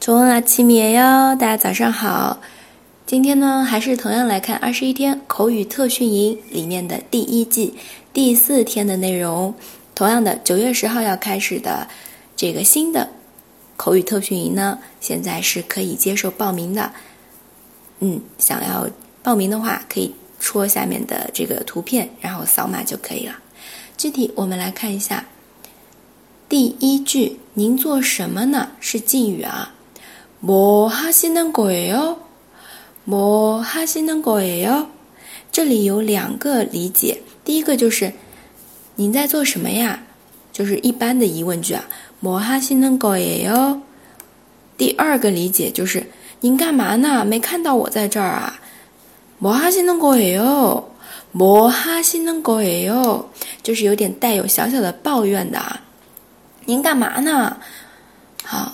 中文啊，七米哟！大家早上好。今天呢，还是同样来看二十一天口语特训营里面的第一季第四天的内容。同样的，九月十号要开始的这个新的口语特训营呢，现在是可以接受报名的。嗯，想要报名的话，可以戳下面的这个图片，然后扫码就可以了。具体我们来看一下，第一句“您做什么呢？”是敬语啊。 뭐하시는거예 요？ 뭐하시는거예 요？ 这里有两个理解，第一个就是您在做什么呀？就是一般的疑问句啊。뭐하시는거예 요？ 第二个理解就是您干嘛呢？没看到我在这儿啊？뭐하시는거예 요？ 뭐하시는거예 요？ 就是有点带有小小的抱怨的啊。您干嘛呢？好。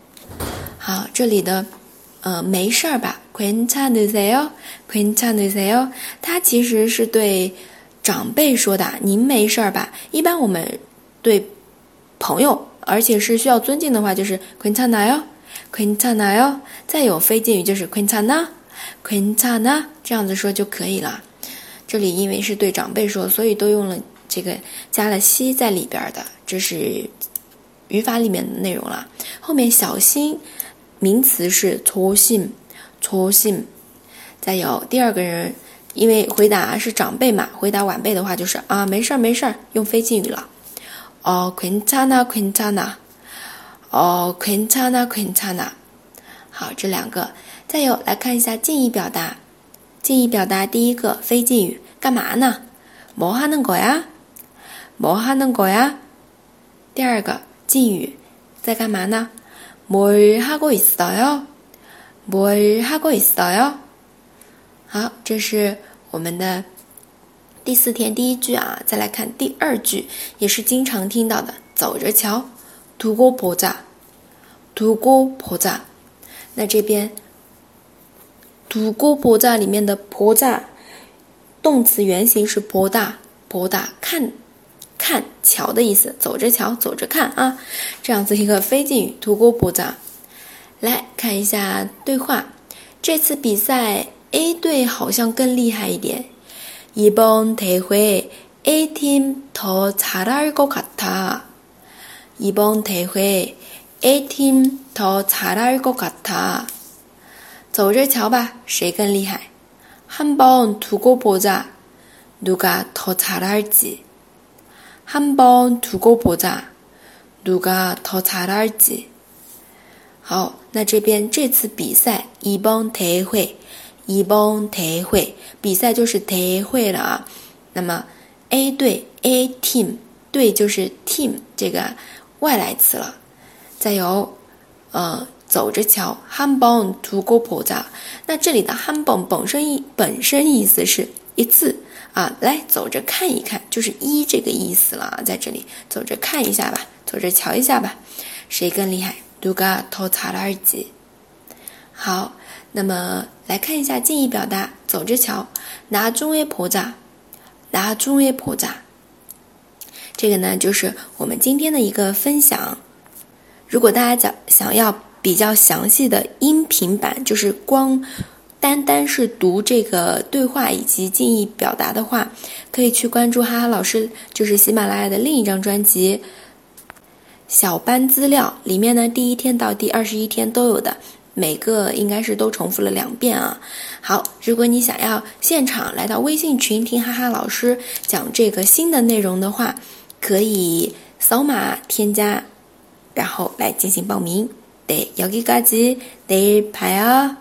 好，这里的，呃，没事儿吧？Quintana 哟，Quintana 哟，它其实是对长辈说的，您没事儿吧？一般我们对朋友，而且是需要尊敬的话，就是 Quintana 哟，Quintana 哟。再有非敬语就是 Quintana，Quintana，这样子说就可以了。这里因为是对长辈说，所以都用了这个加了西在里边的，这是语法里面的内容了。后面小心。名词是粗信，粗信。再有第二个人，因为回答是长辈嘛，回答晚辈的话就是啊，没事儿没事儿，用非敬语了。哦，괜찮 아， 괜찮 아。 哦，괜찮 아， 괜찮 아。 好，这两个。再有来看一下敬意表达，敬意表达第一个非敬语，干嘛呢？뭐하는거 야？ 뭐하는거 야？ 第二个敬语，在干嘛呢？ 뭘하고있어 요？ 뭘 하고있어 요？ 好，这是我们的第四天第一句啊。再来看第二句，也是经常听到的，走着瞧。두고보 자， 두고보 자。 那这边두고보자里面的보자动词原形是보다보다看。 看瞧的意思，走着瞧，走着看啊，这样子一个非敬语，图过不杂。来看一下对话，这次比赛 A 队好像更厉害一点。이번대회 A 팀더잘할것같아 이번대회 A 팀더잘할것같아走着瞧吧，谁更厉害？한번두고보자누가더잘할지 한번두고보자누가더잘할지好，那这边这次比赛一帮대회一帮대회比赛就是대회了啊。那么 A 队 A team 队就是 team 这个外来词了。再有，呃，走着瞧，한번두고보 자。 那这里的한번本身意本身意思是 一次。啊，来走着看一看，就是一这个意思了。在这里走着看一下吧，走着瞧一下吧，谁更厉害？누가더잘할 지？ 好，那么来看一下近义表达，走着瞧。나중에보 자， 나중에보 자。 这个呢，就是我们今天的一个分享。如果大家想想要比较详细的音频版，就是光。 单单是读这个对话以及敬意表达的话，可以去关注哈哈老师，就是喜马拉雅的另一张专辑《小班资料》里面呢，第一天到第二十一天都有的，每个应该是都重复了两遍啊。好，如果你想要现场来到微信群听哈哈老师讲这个新的内容的话，可以扫码添加，然后来进行报名。对，여기까지내일봐요